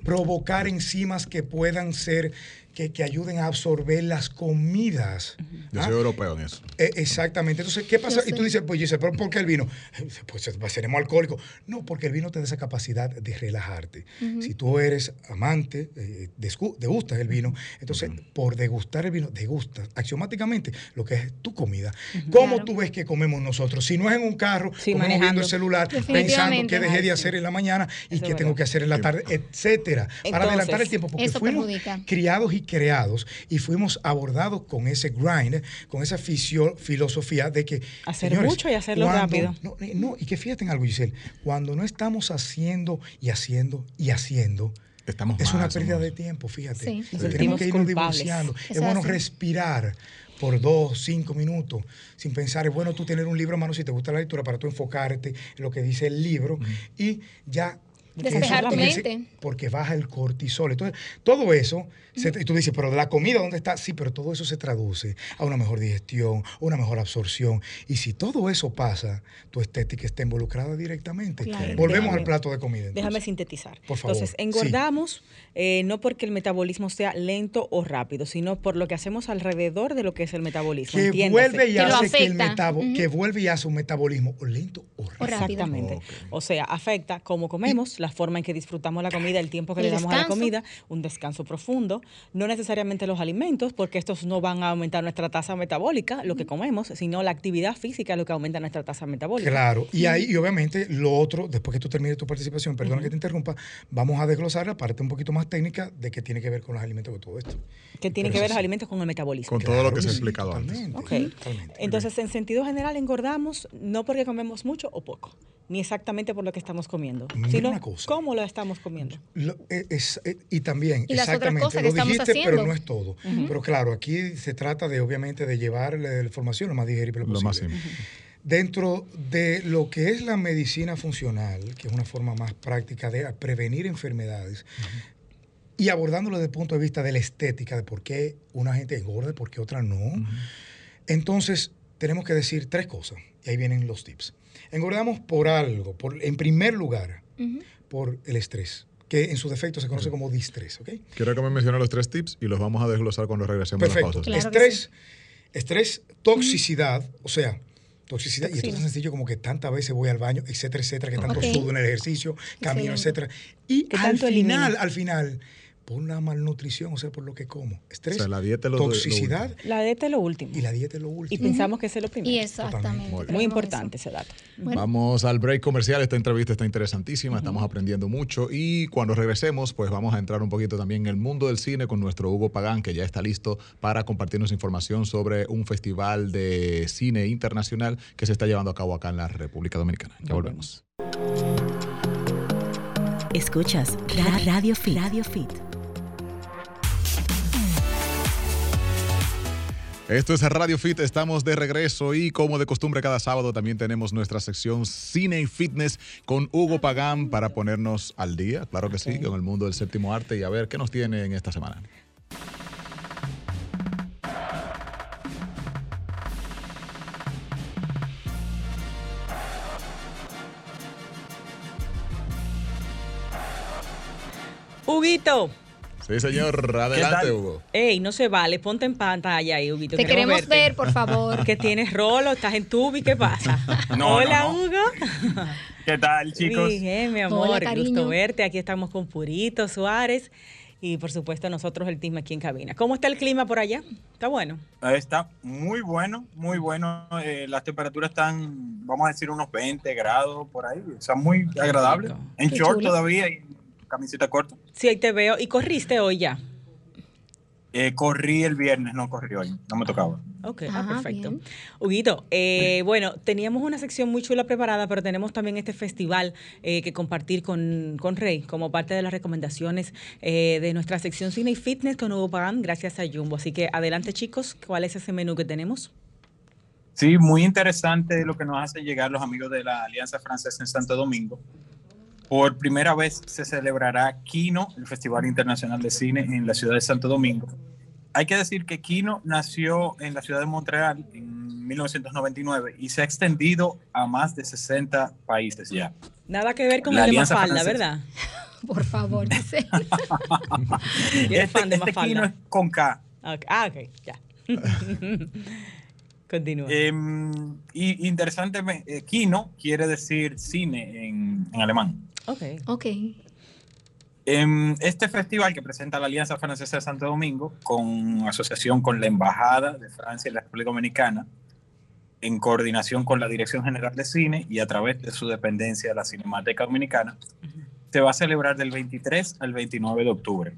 Provocar enzimas que puedan ser, que, que ayuden a absorber las comidas. Yo ¿Ah? soy europeo en eso. Eh, exactamente. Entonces, ¿qué pasa? Yo Y tú sé. dices, pues, dices, ¿pero por qué el vino? Pues seremos alcohólicos. No, porque el vino te da esa capacidad de relajarte. Si tú eres amante, eh, degustas el vino, entonces, por degustar el vino, degustas axiomáticamente lo que es tu comida. ¿Cómo Claro. tú ves que comemos nosotros? Si no es en un carro, Sí, comemos viendo manejando. el celular, pensando qué dejé de hacer en la mañana y qué tengo que hacer en la tarde, etcétera. Para adelantar el tiempo, porque fuimos perjudica. criados y creados y fuimos abordados con ese grind, con esa fisio- filosofía de que Hacer mucho y hacerlo cuando- rápido. No, no, y que fíjate en algo, Giselle, cuando no estamos haciendo y haciendo y haciendo, Estamos es una pérdida somos- de tiempo, fíjate. Sí. Tenemos que irnos culpables. divorciando. Es es bueno así. respirar por dos, cinco minutos, sin pensar. Es bueno tú tener un libro a mano si te gusta la lectura para tú enfocarte en lo que dice el libro y ya. Despejar tu mente. Porque baja el cortisol. Entonces, todo eso, y tú dices, pero de la comida, ¿dónde está? Sí, pero todo eso se traduce a una mejor digestión, una mejor absorción. Y si todo eso pasa, tu estética está involucrada directamente. Claro. Volvemos Déjame- al plato de comida. entonces. Déjame sintetizar. Por favor, Entonces, sí. engordamos eh, no porque el metabolismo sea lento o rápido, sino por lo que hacemos alrededor de lo que es el metabolismo. que Entiéndase. vuelve y Que hace que el metabo- que vuelve y hace un metabolismo o lento o rápido. Exactamente. O sea, afecta cómo comemos, la forma en que disfrutamos la comida, el tiempo que El le damos a la comida, un descanso profundo, no necesariamente los alimentos, porque estos no van a aumentar nuestra tasa metabólica, lo que comemos, sino la actividad física lo que aumenta nuestra tasa metabólica. Claro, y ahí, y obviamente, lo otro, después que tú termines tu participación, perdona que te interrumpa, vamos a desglosar la parte un poquito más técnica de qué tiene que ver con los alimentos, con todo esto. Que tiene que ver los alimentos con el metabolismo. Con todo lo que se ha explicado antes. totalmente. Entonces, en sentido general, engordamos no porque comemos mucho o poco, ni exactamente por lo que estamos comiendo, Mira sino cómo lo estamos comiendo. Lo- eh, es- eh, y también, Y las otras exactamente, cosas que lo estamos dijiste, pero no es todo. Pero claro, aquí se trata de, obviamente, de llevar la información lo más digerible Lo posible. más simple. Dentro de lo que es la medicina funcional, que es una forma más práctica de prevenir enfermedades, y abordándolo desde el punto de vista de la estética, de por qué una gente engorda y por qué otra no, entonces tenemos que decir tres cosas, y ahí vienen los tips. Engordamos por algo, por, en primer lugar, por el estrés, que en su defecto se conoce como distrés, ¿ok? Quiero que me mencione los tres tips y los vamos a desglosar cuando regresemos a la Perfecto. pausa. Claro que estrés, estrés, toxicidad, o sea, toxicidad. Y esto es tan sencillo como que tantas veces voy al baño, etcétera, etcétera, que tanto Ok. sudo en el ejercicio, camino, etcétera. Y Que al final, elimina. al final, por una malnutrición, o sea, por lo que como. Estrés, O sea, la dieta es lo- toxicidad último. La dieta es lo último. y la dieta es lo Y último. pensamos que ese es lo primero. Y exactamente. Muy importante eso. ese dato. Bueno. Vamos al break comercial. Esta entrevista está interesantísima. Estamos aprendiendo mucho. Y cuando regresemos, pues vamos a entrar un poquito también en el mundo del cine con nuestro Hugo Pagán, que ya está listo para compartirnos información sobre un festival de cine internacional que se está llevando a cabo acá en la República Dominicana. Ya volvemos. Escuchas Ra- Radio Fit. Radio Fit. Esto es Radio Fit, estamos de regreso y como de costumbre cada sábado también tenemos nuestra sección Cine y Fitness con Hugo Pagán para ponernos al día, claro que sí, con el mundo del séptimo arte y a ver qué nos tiene en esta semana. Huguito, Sí, señor, adelante? Hugo. ey, no se vale, ponte en pantalla ahí, Huguito. Te queremos ver, por favor. Que tienes rolo, estás en tubi, ¿qué pasa? No, Hola, no, no. Hugo. ¿Qué tal, chicos? Bien, mi amor, Hola, gusto verte. Aquí estamos con Purito Suárez y por supuesto nosotros el team aquí en cabina. ¿Cómo está el clima por allá? ¿Está bueno? Está muy bueno, muy bueno. Eh, las temperaturas están, vamos a decir, unos 20 grados por ahí. O sea, muy agradable. En Qué short chulo. todavía y camiseta corta. Sí, ahí te veo. ¿Y corriste hoy ya? Eh, corrí el viernes, no corrí hoy. No me tocaba. Ok, Ah, ah, perfecto. bien. Huguito, eh, bueno, teníamos una sección muy chula preparada, pero tenemos también este festival eh, que compartir con, con Rey como parte de las recomendaciones eh, de nuestra sección Cine y Fitness con Hugo Pagán, gracias a Jumbo. Así que adelante, chicos, ¿cuál es ese menú que tenemos? Sí, muy interesante lo que nos hacen llegar los amigos de la Alianza Francesa en Santo Domingo. Por primera vez se celebrará Kino, el Festival Internacional de Cine en la ciudad de Santo Domingo. Hay que decir que Kino nació en la ciudad de Montreal en 1999 y se ha extendido a más de 60 países ya. Nada que ver con La el de Mafalda, Francesa. ¿verdad? Por favor, dice. Este, fan de este Mafalda. Kino es con K. Ok, Ah, ok, ya. Continúa. Em, y interesantemente, eh, Kino quiere decir cine en, en alemán. Ok. Ok. Em, este festival que presenta la Alianza Francesa de Santo Domingo, con asociación con la Embajada de Francia en la República Dominicana, en coordinación con la Dirección General de Cine y a través de su dependencia, la Cinemateca Dominicana, se va a celebrar del 23 al 29 de octubre.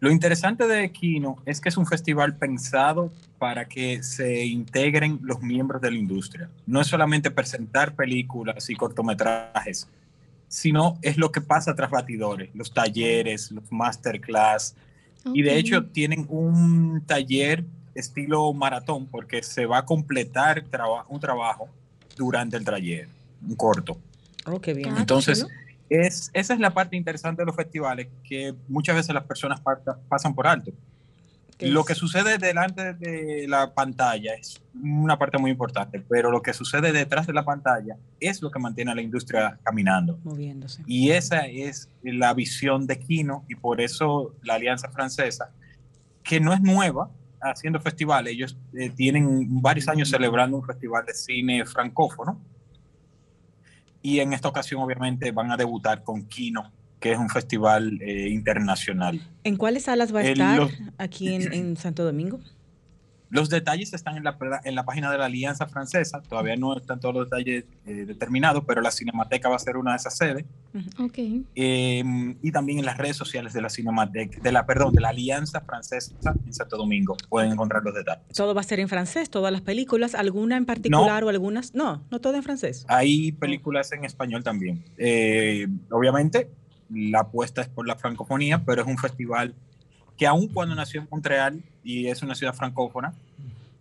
Lo interesante de Kino es que es un festival pensado para que se integren los miembros de la industria. No es solamente presentar películas y cortometrajes, sino es lo que pasa tras batidores, los talleres, los masterclass. Y de hecho tienen un taller estilo maratón porque se va a completar traba- un trabajo durante el taller, un corto. Oh, qué bien. Ah, Entonces, es, esa es la parte interesante de los festivales que muchas veces las personas pasan por alto. ¿Qué Lo es? que sucede delante de la pantalla es una parte muy importante, pero lo que sucede detrás de la pantalla es lo que mantiene a la industria caminando. Moviéndose. Y esa es la visión de Kino y por eso la Alianza Francesa, que no es nueva haciendo festivales, ellos eh, tienen varios años celebrando un festival de cine francófono y en esta ocasión obviamente van a debutar con Kino, que es un festival eh, internacional. ¿En cuáles salas va a Eh, estar los- aquí en, en Santo Domingo? Los detalles están en la, en la página de la Alianza Francesa, todavía no están todos los detalles eh, determinados, pero la Cinemateca va a ser una de esas sedes. Ok. Eh, y también en las redes sociales de la Cinemateca, de la, perdón, de la Alianza Francesa en Santo Domingo. Pueden encontrar los detalles. Todo va a ser en francés, todas las películas, alguna en particular o algunas. No, no todo en francés. Hay películas en español también. Eh, obviamente, la apuesta es por la francofonía, pero es un festival que aun cuando nació en Montreal y es una ciudad francófona,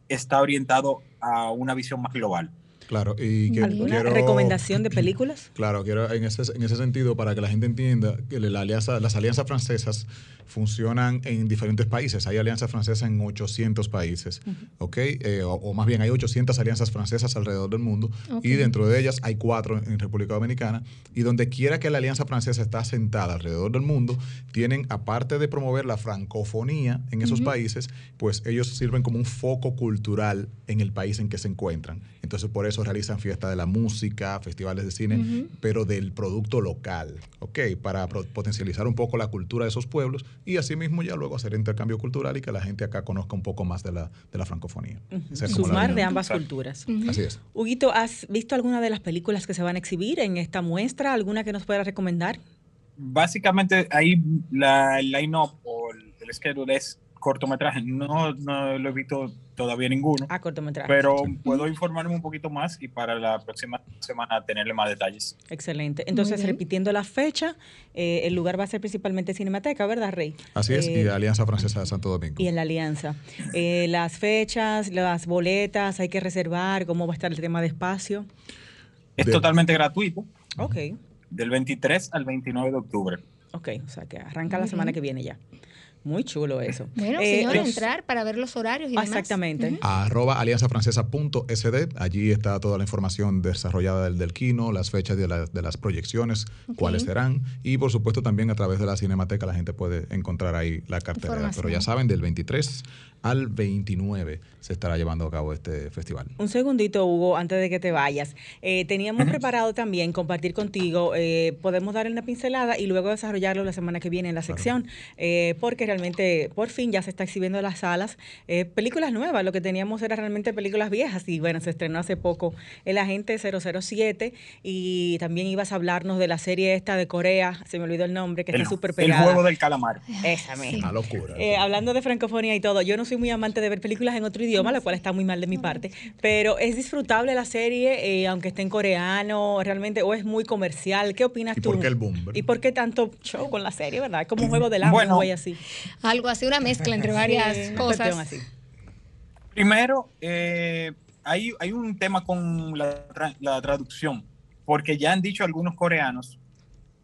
está orientado a una visión más global. Claro, y que ¿Alguna quiero- recomendación de películas? Claro, quiero en ese, en ese sentido, para que la gente entienda que la alianza, las alianzas francesas funcionan en diferentes países. Hay alianzas francesas en 800 países, ¿ok? Eh, o, o más bien hay 800 alianzas francesas alrededor del mundo y dentro de ellas hay cuatro en República Dominicana. Y donde quiera que la alianza francesa está sentada alrededor del mundo, tienen, aparte de promover la francofonía en esos países, pues ellos sirven como un foco cultural en el país en que se encuentran. Entonces, por eso realizan fiestas de la música, festivales de cine, pero del producto local, ¿ok? Para potencializar un poco la cultura de esos pueblos y asimismo ya luego hacer intercambio cultural y que la gente acá conozca un poco más de la, de la francofonía. La Sumar de ambas culturas. Así es. Huguito, ¿has visto alguna de las películas que se van a exhibir en esta muestra? ¿Alguna que nos pueda recomendar? Básicamente ahí la el line-up o el, el schedule es cortometraje. No, no lo he visto todavía ninguno. Ah, cortometraje. Pero puedo informarme un poquito más y para la próxima semana tenerle más detalles. Excelente. Entonces, repitiendo la fecha, eh, el lugar va a ser principalmente Cinemateca, ¿verdad, Rey? Así es, Eh, y Alianza Francesa de Santo Domingo. Y en la alianza. Eh, las fechas, las boletas, hay que reservar, cómo va a estar el tema de espacio. Es De- totalmente gratuito, Ok, del 23 al 29 de octubre. ok, o sea que arranca la semana que viene ya. Muy chulo eso. Bueno, Eh, señora, los- entrar para ver los horarios y Ah, demás. Exactamente. Ujú. arroba alianzafrancesa.sd. Allí está toda la información desarrollada del, del kino, las fechas de, la- de las proyecciones, cuáles serán. Y por supuesto también a través de la Cinemateca la gente puede encontrar ahí la cartelera. Pero ya saben, del 23 al 29 se estará llevando a cabo este festival. Un segundito, Hugo, antes de que te vayas. Eh, teníamos preparado también compartir contigo, eh, podemos dar una pincelada y luego desarrollarlo la semana que viene en la sección, eh, porque realmente por fin ya se está exhibiendo en las salas eh, películas nuevas. Lo que teníamos era realmente películas viejas y bueno, se estrenó hace poco El Agente 007 y también ibas a hablarnos de la serie esta de Corea, se me olvidó el nombre, que El, está súper el pegada. juego del calamar. Esa misma. Una locura. Eh, hablando de francofonía y todo, yo no soy muy amante de ver películas en otro idioma, lo cual está muy mal de mi parte, pero es disfrutable la serie, eh, aunque esté en coreano, realmente, o es muy comercial. ¿Qué opinas ¿Y tú? por qué el boom, verdad? ¿Y por qué tanto show con la serie, verdad? Es como un juego del hambre, Bueno. güey, así. Algo así, una mezcla entre varias Sí, una cosas. así. Primero, eh, hay, hay un tema con la, la traducción, porque ya han dicho algunos coreanos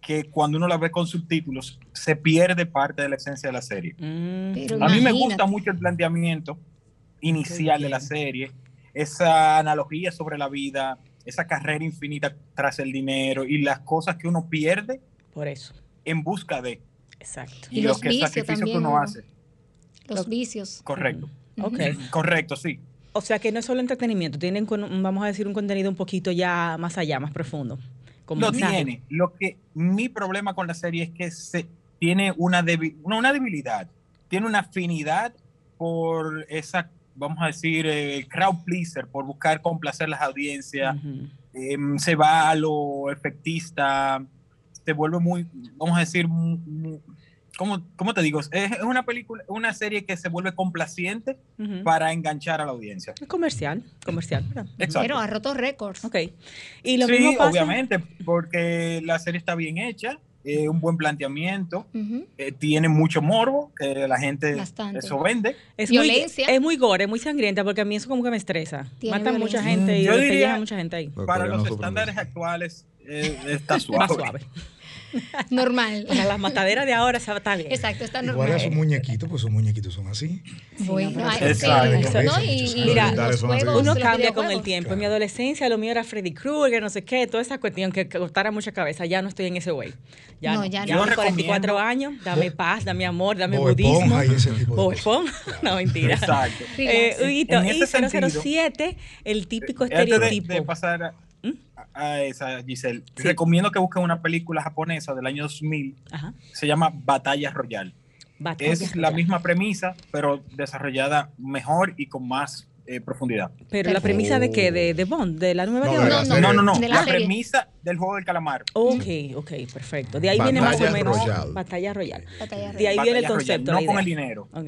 que cuando uno la ve con subtítulos se pierde parte de la esencia de la serie. Mm, Pero A mí me gusta mucho el planteamiento inicial de la serie, esa analogía sobre la vida, esa carrera infinita tras el dinero y las cosas que uno pierde por eso, en busca de exacto. Y y, los que vicios sacrificios que también, uno Hugo. hace. Los vicios. Correcto, Ok. correcto, sí. O sea que no es solo entretenimiento, tienen, con- vamos a decir, un contenido un poquito ya más allá, más profundo. Con Lo mensaje. tiene. Lo que mi problema con la serie es que se tiene una, debi- no una debilidad, tiene una afinidad por esa, vamos a decir, eh, crowd pleaser, por buscar complacer las audiencias. Em, se va a lo efectista, se vuelve muy, vamos a decir, mu- mu- ¿cómo, cómo te digo? Es una película, una serie que se vuelve complaciente para enganchar a la audiencia. Es comercial, comercial. Exacto. Pero ha roto récords. Ok. Y lo sí, mismo pasa. obviamente, porque la serie está bien hecha, eh, un buen planteamiento, eh, tiene mucho morbo, que la gente Bastante. eso vende. Es Violencia. Muy, es muy gore, muy sangrienta, porque a mí eso como que me estresa. Tiene Matan mucha gente y Yo diría- a mucha gente ahí. Para los estándares actuales eh, está suave. Más suave. Normal. Para las mataderas de ahora esa está bien. Exacto, está Igual normal. a sus muñequitos, pues sus muñequitos son así. Bueno, sí, Exacto. ¿no? Y, y Mira, los juegos, Uno los cambia con el tiempo. En mi adolescencia lo mío era Freddy Krueger, no sé qué, toda esa cuestión que costara mucha cabeza. Ya no estoy en ese way. Ya No, no, ya ya no. a mis Yo 44 recomiendo- años, dame paz, dame amor, dame Bob budismo. Esponja y ese tipo de Bob cosas. No, mentira. Exacto. Eh. Huguito, En y ese sentido- 007, el típico Eh, Antes de- estereotipo. De, pasar a. a esa, Giselle, Sí. recomiendo que busquen una película japonesa del año 2000, Ajá. se llama Batalla Royal. Batalla Es la Royal. misma premisa, pero desarrollada mejor y con más eh, profundidad. Pero la premisa de qué? De, de Bond, de la nueva No, de la No. No, no, no. De la La, premisa del juego del calamar. Ok, ok, perfecto. De ahí viene más o Batalla menos Royal. Batalla Royal. Batalla De ahí Batalla viene el Royal, concepto. No la con el dinero. Ok.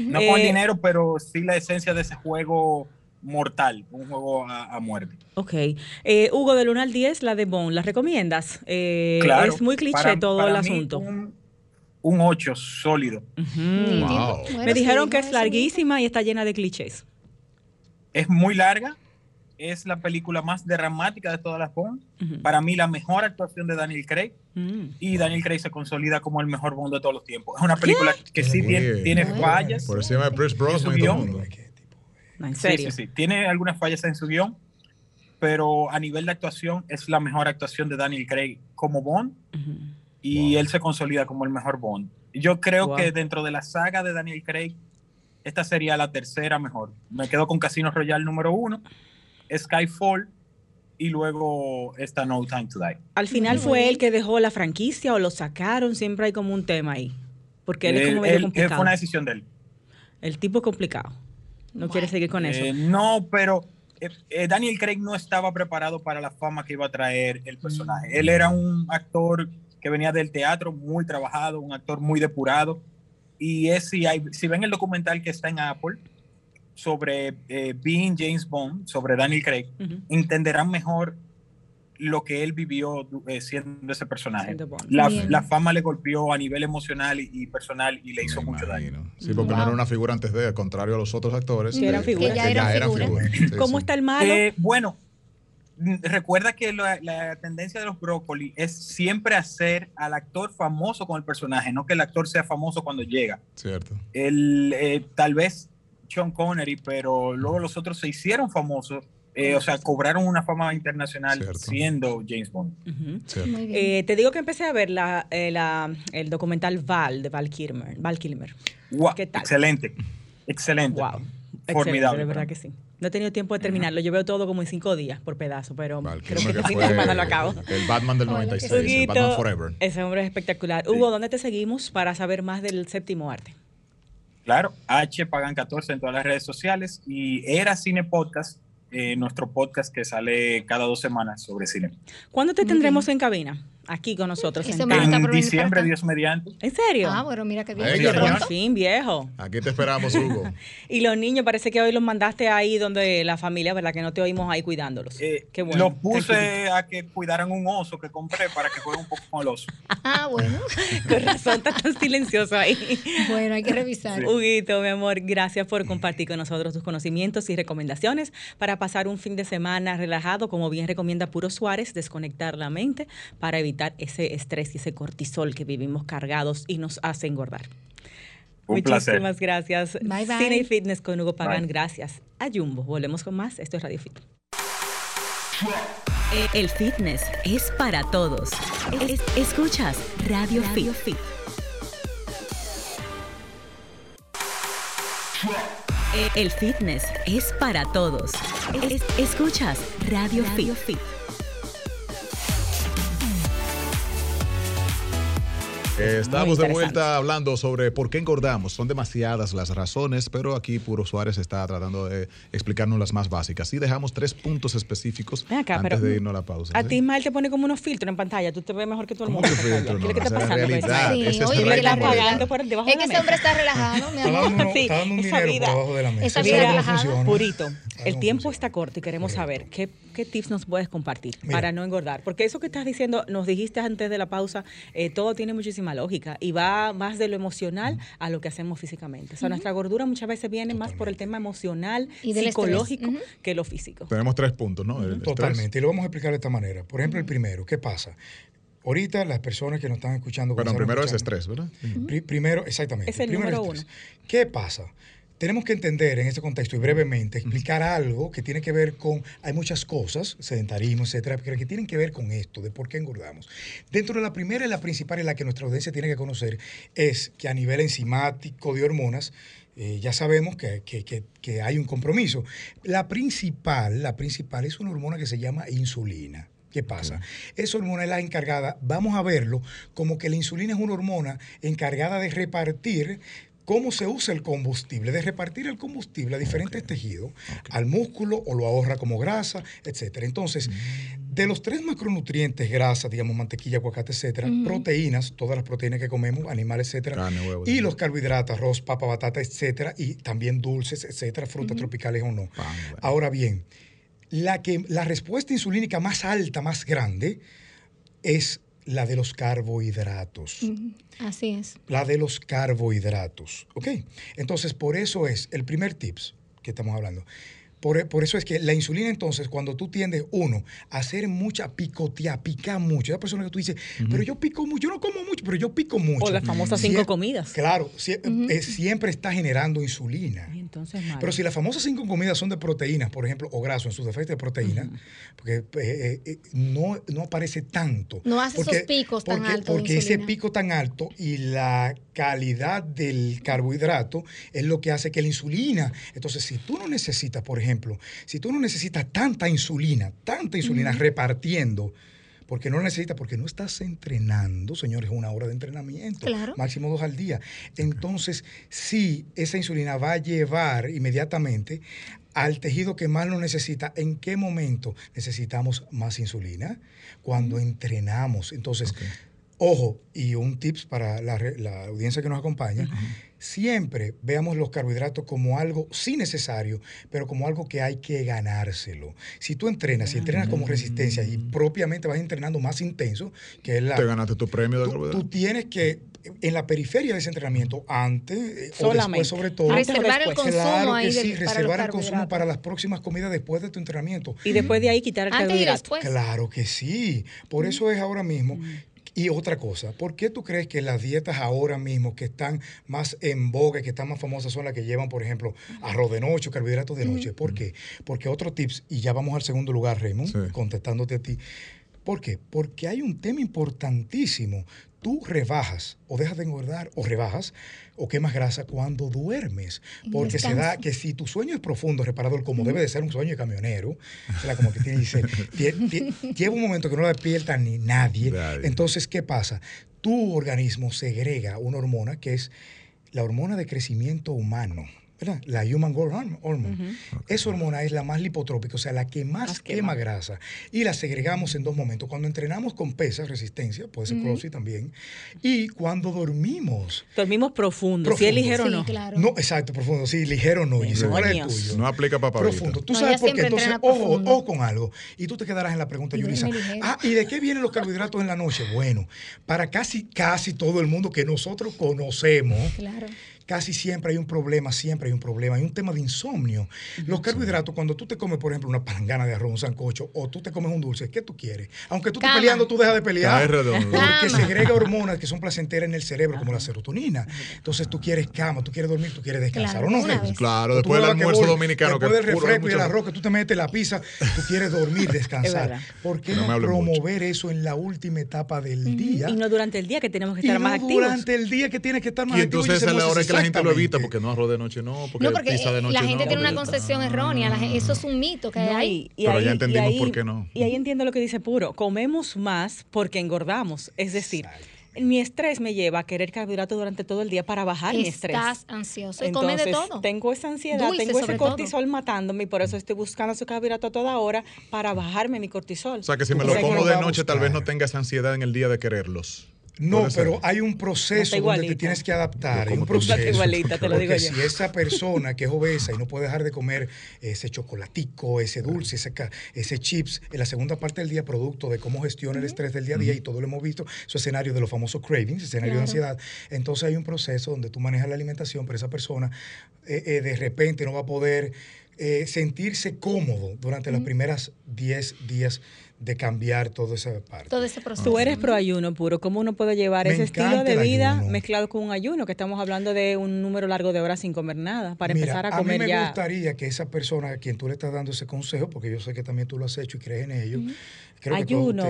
No con el Eh, dinero, pero sí la esencia de ese juego mortal, un juego a, a muerte. Ok. Eh, Hugo, del 1 al 10, la de Bond, ¿la recomiendas? Eh, Claro. Es muy cliché para- todo para el mí, asunto. Un, un 8 sólido. Wow. Bueno, Me sí, dijeron que es larguísima y está llena de clichés. Es muy larga, es la película más dramática de todas las Bond. Para mí, la mejor actuación de Daniel Craig. Mm. Y Daniel Craig se consolida como el mejor Bond de todos los tiempos. Es una película que sí tiene, tiene fallas. Por encima de Pierce Brosnan y todo el guion. mundo. En Sí, serio. sí, sí. Tiene algunas fallas en su guion, pero a nivel de actuación es la mejor actuación de Daniel Craig como Bond Ujú. y él se consolida como el mejor Bond. Yo creo Wow. que dentro de la saga de Daniel Craig, esta sería la tercera mejor. Me quedo con Casino Royale número uno, Skyfall y luego esta No Time to Die. Al final fue él que dejó la franquicia o lo sacaron, siempre hay como un tema ahí. Porque él es como Eh, medio él- eh, complicado. fue una decisión de él. El tipo es complicado. No quiere seguir con eso. Eh, no, pero eh, eh, Daniel Craig no estaba preparado para la fama que iba a traer el personaje. Él era un actor que venía del teatro muy trabajado, un actor muy depurado. Y es, si, hay, si ven el documental que está en Apple sobre eh, Being James Bond, sobre Daniel Craig, entenderán mejor lo que él vivió eh, siendo ese personaje. La, fama le golpeó a nivel emocional y, y personal y le hizo Me mucho daño. Sí, porque no era una figura antes de, al contrario a los otros actores. Que eran figuras. Que ya eran figuras. Sí, ¿Cómo sí. está el malo? Eh, bueno, recuerda que la, la tendencia de los brócoli es siempre hacer al actor famoso con el personaje, no que el actor sea famoso cuando llega. Cierto. El, eh, tal vez Sean Connery, pero luego los otros se hicieron famosos, eh, o sea, cobraron una fama internacional Cierto. siendo James Bond. Muy bien. Eh, te digo que empecé a ver la, eh, la- el documental Val de Val Kilmer. Val Kilmer. Guau, ¿Qué tal? Excelente, excelente. Wow. Excelente, Formidable. de verdad que sí. No he tenido tiempo de terminarlo. Yo veo todo como en cinco días por pedazo, pero Val creo Kilmer, que que este fin fue de semana lo acabo. El Batman del Ojalá que 96, el Batman Forever. Ese hombre es espectacular. Hugo, ¿dónde te seguimos para saber más del séptimo arte? Claro, H Pagan 14 en todas las redes sociales y Era Cine Podcast, eh, nuestro podcast que sale cada dos semanas sobre cine. ¿Cuándo te tendremos en cabina? Aquí con nosotros. En En diciembre. Dios mediante. ¿En serio? Ah, bueno, mira qué bien. Ay. Por fin, viejo. Aquí te esperamos, Hugo. Y los niños, parece que hoy los mandaste ahí donde la familia, ¿verdad? Que no te oímos ahí cuidándolos. Eh, Qué bueno. Los puse a que cuidaran un oso que compré para que juegue un poco con el oso. Ah, bueno. Con razón, está tan silencioso ahí. Bueno, hay que revisar. Huguito, mi amor, gracias por compartir con nosotros tus conocimientos y recomendaciones para pasar un fin de semana relajado, como bien recomienda Puro Suárez, desconectar la mente para evitar ese estrés y ese cortisol que vivimos cargados y nos hace engordar. Un Muchísimas placer. gracias. Bye, bye. Cine y Fitness con Hugo Pagán, Bye. gracias. A Jumbo, volvemos con más. Esto es Radio Fit. El fitness es para todos. Es- escuchas Radio, Fit. El fitness es para todos. Es- escuchas Radio, Fit. Eh, Estamos de vuelta hablando sobre por qué engordamos. Son demasiadas las razones, pero aquí Puro Suárez está tratando de explicarnos las más básicas. Y dejamos tres puntos específicos acá, antes pero de irnos a la pausa. A ¿sí? ti, Ismael, te pone como unos filtros en pantalla. Tú te ves mejor que todo el ¿Cómo mundo. filtro? ¿Qué es lo que No, está esa es la pasando, realidad. Ismael? Sí, Ese es oye, la está pagando por debajo Es de que la ese hombre está relajado, mi Está dando, amor. uno- Sí, está dando un esa dinero vida. por abajo de la mesa. Esa vida. Purito, el tiempo está corto y queremos saber qué, qué tips nos puedes compartir Mira. para no engordar. Porque eso que estás diciendo, nos dijiste antes de la pausa, eh, todo tiene muchísima lógica y va más de lo emocional a lo que hacemos físicamente. O sea, nuestra gordura muchas veces viene más por el tema emocional, Y psicológico, que lo físico. Tenemos tres puntos, ¿no? Totalmente. Y lo vamos a explicar de esta manera. Por ejemplo, el primero, ¿qué pasa? Ahorita las personas que nos están escuchando... Bueno, primero es escuchando- estrés, ¿verdad? Pri- primero, exactamente. Es el primero número estrés. ¿Qué pasa? Tenemos que entender en este contexto y brevemente explicar algo que tiene que ver con, hay muchas cosas, sedentarismo, etcétera, que tienen que ver con esto, de por qué engordamos. Dentro de la primera y la principal y la que nuestra audiencia tiene que conocer es que a nivel enzimático de hormonas, eh, ya sabemos que, que- que- que hay un compromiso. La principal, la principal es una hormona que se llama insulina. ¿Qué pasa? Esa hormona es la encargada, vamos a verlo, como que la insulina es una hormona encargada de repartir cómo se usa el combustible, de repartir el combustible a diferentes tejidos, al músculo o lo ahorra como grasa, etcétera. Entonces, de los tres macronutrientes, grasa, digamos, mantequilla, aguacate, etcétera, proteínas, todas las proteínas que comemos, animales, etcétera, Carne, huevo, y los carbohidratos, arroz, papa, batata, etcétera, y también dulces, etcétera, frutas tropicales o no. Pan, bueno. Ahora bien, la, que, la respuesta insulínica más alta, más grande, es la de los carbohidratos. Así es. La de los carbohidratos. ¿Ok? Entonces, por eso es el primer tips que estamos hablando. Por, por eso es que la insulina, entonces, cuando tú tiendes, uno, a hacer mucha picotía, picar mucho, esa persona que tú dices, pero yo pico mucho, yo no como mucho, pero yo pico mucho. O las famosas Sie- cinco comidas. Claro, sie- eh, siempre está generando insulina. Y entonces, mal. Pero si las famosas cinco comidas son de proteínas, por ejemplo, o graso en su defecto de proteína, porque eh, eh, eh, no, no aparece tanto. No hace esos Porque- picos tan porque- altos Porque ese pico tan alto y la calidad del carbohidrato es lo que hace que la insulina. Entonces, si tú no necesitas, por ejemplo, si tú no necesitas tanta insulina, tanta insulina repartiendo, porque no la necesitas, porque no estás entrenando, señores, una hora de entrenamiento, Claro. máximo dos al día. Entonces, sí, esa insulina va a llevar inmediatamente al tejido que más lo necesita. ¿En qué momento necesitamos más insulina? Cuando entrenamos. Entonces, ojo, y un tips para la, audiencia que nos acompaña, siempre veamos los carbohidratos como algo sí necesario, pero como algo que hay que ganárselo. Si tú entrenas, si entrenas como resistencia y propiamente vas entrenando más intenso, que es la... Te ganaste tu premio de Tú, carbohidrato. tú tienes que, en la periferia de ese entrenamiento, antes eh, o Solamente. después sobre todo, o Reservar el consumo claro ahí que sí, del- reservar el consumo carbohidratos. para las próximas comidas después de tu entrenamiento. Y después de ahí quitar el Antes y carbohidrato. después. Claro que sí. Por eso es ahora mismo. Y otra cosa, ¿por qué tú crees que las dietas ahora mismo que están más en boga, que están más famosas, son las que llevan, por ejemplo, arroz de noche carbohidratos de noche? ¿Por qué? Porque otro tips, y ya vamos al segundo lugar, Raymond, Sí. contestándote a ti. ¿Por qué? Porque hay un tema importantísimo. Tú rebajas o dejas de engordar o rebajas o quemas grasa cuando duermes. Porque se da que si tu sueño es profundo, reparador, como debe de ser un sueño de camionero, o sea, como que tiene, dice, lleva un momento que no la despierta ni nadie. Nadie. Entonces, ¿qué pasa? Tu organismo segrega una hormona que es la hormona de crecimiento humano. ¿Verdad? La Human Growth Horm- Hormone. Esa hormona es la más lipotrópica, o sea, la que más, Más quema. quema. grasa. Y la segregamos en dos momentos. Cuando entrenamos con pesas, resistencia, puede ser CrossFit también, y cuando dormimos. Dormimos profundo, si Profundo. es ligero o Sí, no. claro. No, exacto, profundo, sí, ligero no. Y ¿cuál es el tuyo? No aplica para Profundo. Tú No, sabes por qué. Entonces, ojo, ojo con algo. Y tú te quedarás en la pregunta, Yulisa. Ah, ¿y de qué vienen los carbohidratos en la noche? Bueno, para casi, casi todo el mundo que nosotros conocemos, Claro. Casi siempre hay un problema, siempre hay un problema, hay un tema de insomnio. Los carbohidratos, cuando tú te comes, por ejemplo, una palangana de arroz, un sancocho, o tú te comes un dulce, ¿qué tú quieres? Aunque tú estés peleando, tú dejas de pelear. Porque segrega hormonas que son placenteras en el cerebro, como la serotonina. Entonces tú quieres cama, tú quieres dormir, tú quieres descansar. Claro, después del almuerzo dominicano. Después que del refresco y el arroz que tú te metes la pizza, tú quieres dormir, descansar. ¿Por qué No promover eso en la última etapa del día? Y no durante el día que tenemos que Y estar no más activos. durante el día que tienes que estar más Y activo. entonces esa es la hora que la gente lo evita, porque no arroz de noche no, porque, no, porque pizza de noche la no, gente tiene una concepción errónea. la eso es un mito que No, hay. y- y Pero ahí- ya entendimos ahí- por qué no. Y ahí entiendo lo que dice Puro. Comemos más porque engordamos. Es decir, mi estrés me lleva a querer carbohidratos durante todo el día para bajar mi estrés. Estás ansioso y come de Entonces, todo. tengo esa ansiedad, Dulce tengo ese todo. cortisol matándome y por eso estoy buscando ese carbohidrato a toda hora para bajarme mi cortisol. O sea, que si me lo como de noche, tal vez no tenga esa ansiedad en el día de quererlos. No, pero hay un proceso donde te tienes que adaptar. Hay un proceso. Igualita, te lo Porque yo. si esa persona que es obesa y no puede dejar de comer ese chocolatico, ese dulce, ese, ese chips, en la segunda parte del día, producto de cómo gestiona el estrés del día a día, y todo lo hemos visto, esos escenarios de los famosos cravings, escenario de ansiedad. Entonces hay un proceso donde tú manejas la alimentación, pero esa persona eh, eh, de repente no va a poder eh, sentirse cómodo durante las primeras 10 días de cambiar toda esa parte. Todo ese proceso. Tú eres pro ayuno puro. ¿Cómo uno puede llevar Me ese estilo de vida ayuno. mezclado con un ayuno? Que estamos hablando de un número largo de horas sin comer nada, para Mira, empezar a a mí comer me ya. gustaría que esa persona a quien tú le estás dando ese consejo, porque yo sé que también tú lo has hecho y crees en ello, ayuno.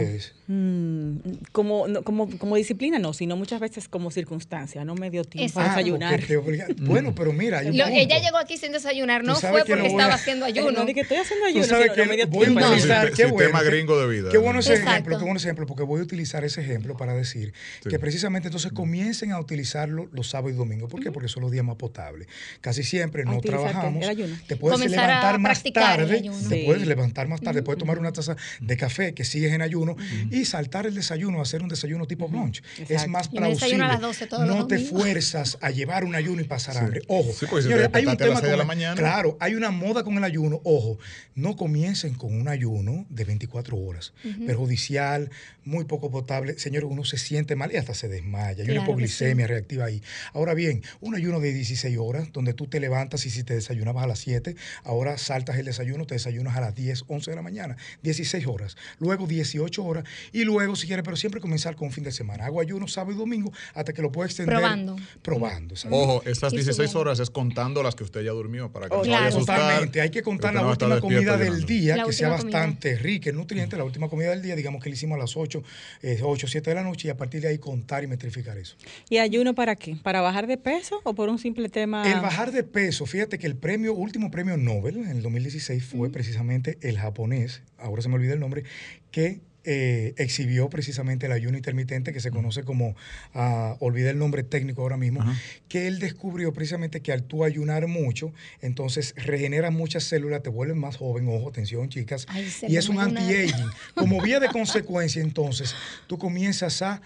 mm, como, no, como, como disciplina, no, sino muchas veces como circunstancia. No me dio tiempo a Exacto. Ah, desayunar. porque obliga- Bueno, pero mira, hay un Lo- ella llegó aquí sin desayunar, no fue que porque a- estaba haciendo ayuno. No, di que estoy haciendo ayuno, sabes sino que no me dio voy a tiempo. Utilizar, qué sistema bueno, gringo de vida. Qué bueno ese Exacto. ejemplo, qué bueno ese ejemplo, porque voy a utilizar ese ejemplo para decir Sí. que precisamente entonces comiencen a utilizarlo los sábados y domingos. ¿Por qué? Porque son los días más potables. Casi siempre A no trabajamos. Te puedes levantar más tarde. Te puedes levantar más tarde, puedes tomar una taza de café que sigues en ayuno y saltar el desayuno, hacer un desayuno tipo brunch. Es más plausible. a las 12 todos los no te fuerzas a llevar un ayuno y pasar hambre. Ojo, Sí, porque si señores, hay un despertaste a las tema con la mañana. Claro, hay una moda con el ayuno. Ojo, no comiencen con un ayuno de 24 horas. Perjudicial, muy poco potable. Señor, uno se siente mal y hasta se desmaya. Hay una Claro que hipoglicemia reactiva ahí. Ahora bien, un ayuno de 16 horas, donde tú te levantas y si te desayunabas a las 7, ahora saltas el desayuno, te desayunas a las 10, 11 de la mañana. 16 horas. Luego 18 horas. Y luego, si quieres, pero siempre comenzar con un fin de semana. Hago ayuno sábado y domingo hasta que lo puedo extender. Probando. Probando. Ojo, esas Y 16 subiendo. horas es contando las que usted ya durmió para que Oh, no claro. vaya a asustar, Totalmente, hay que contar la última comida del día, La que sea comida. bastante rica en nutrientes, la última comida del día, digamos que le hicimos a las 8, eh, 8, 7 de la noche y a partir de ahí contar y metrificar eso. ¿Y ayuno para qué? ¿Para bajar de peso o por un simple tema? El bajar de peso, fíjate que el premio, último premio Nobel en el 2016 fue precisamente el japonés, ahora se me olvida el nombre, que eh, exhibió precisamente el ayuno intermitente que se conoce como, ah, olvidé el nombre técnico ahora mismo, que él descubrió precisamente que al tú ayunar mucho, entonces regenera muchas células, te vuelves más joven, ojo, atención chicas, Ay, y es un anti-aging. Como vía de consecuencia, entonces, tú comienzas a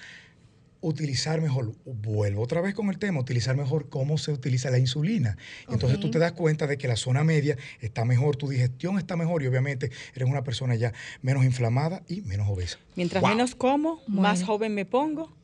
utilizar mejor, vuelvo otra vez con el tema, utilizar mejor cómo se utiliza la insulina. Entonces tú te das cuenta de que la zona media está mejor, tu digestión está mejor y obviamente eres una persona ya menos inflamada y menos obesa. Mientras Wow. menos como, más joven me pongo.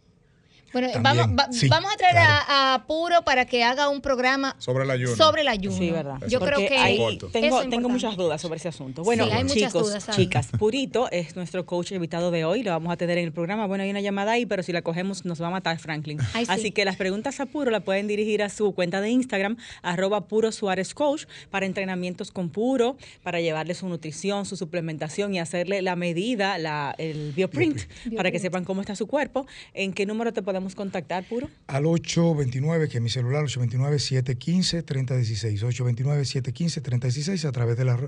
Bueno, vamos, va- sí, vamos a traer claro. a, a Puro para que haga un programa Sobre el ayuno. sobre el ayuno. Sí, verdad. Yo Porque creo que ahí Corto. tengo, es tengo muchas dudas sobre ese asunto. Bueno, hay muchas chicos, dudas chicas, Purito es nuestro coach invitado de hoy, lo vamos a tener en el programa. Bueno, hay una llamada ahí, pero si la cogemos nos va a matar Franklin. Ay, sí. Así que las preguntas a Puro la pueden dirigir a su cuenta de Instagram, arroba Puro Suárez Coach, para entrenamientos con Puro, para llevarle su nutrición, su suplementación y hacerle la medida, la, el bioprint, para que Bioprint. sepan cómo está su cuerpo. ¿En qué número te podemos contactar, Puro? Al 829, que es mi celular, 829-715-3016. 829-715-3016 a través de la,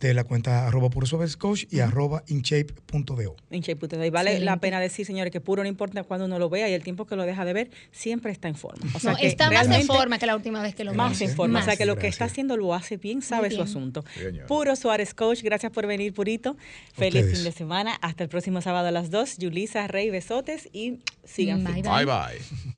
de la cuenta arroba puro Suárez coach y arroba inshape.do. En Shape Today. Vale la pena decir, señores, que Puro no importa cuando uno lo vea y el tiempo que lo deja de ver, siempre está en forma. O sea No, que está más en forma que la última vez que lo Más en forma. O sea que lo que está haciendo lo hace bien, sabe su bien. asunto. Señor. Puro Suárez Coach, gracias por venir, Purito. Feliz Ustedes. fin de semana. Hasta el próximo sábado a las 2. Yulisa Rey, besotes y sigan Bye. Bye bye.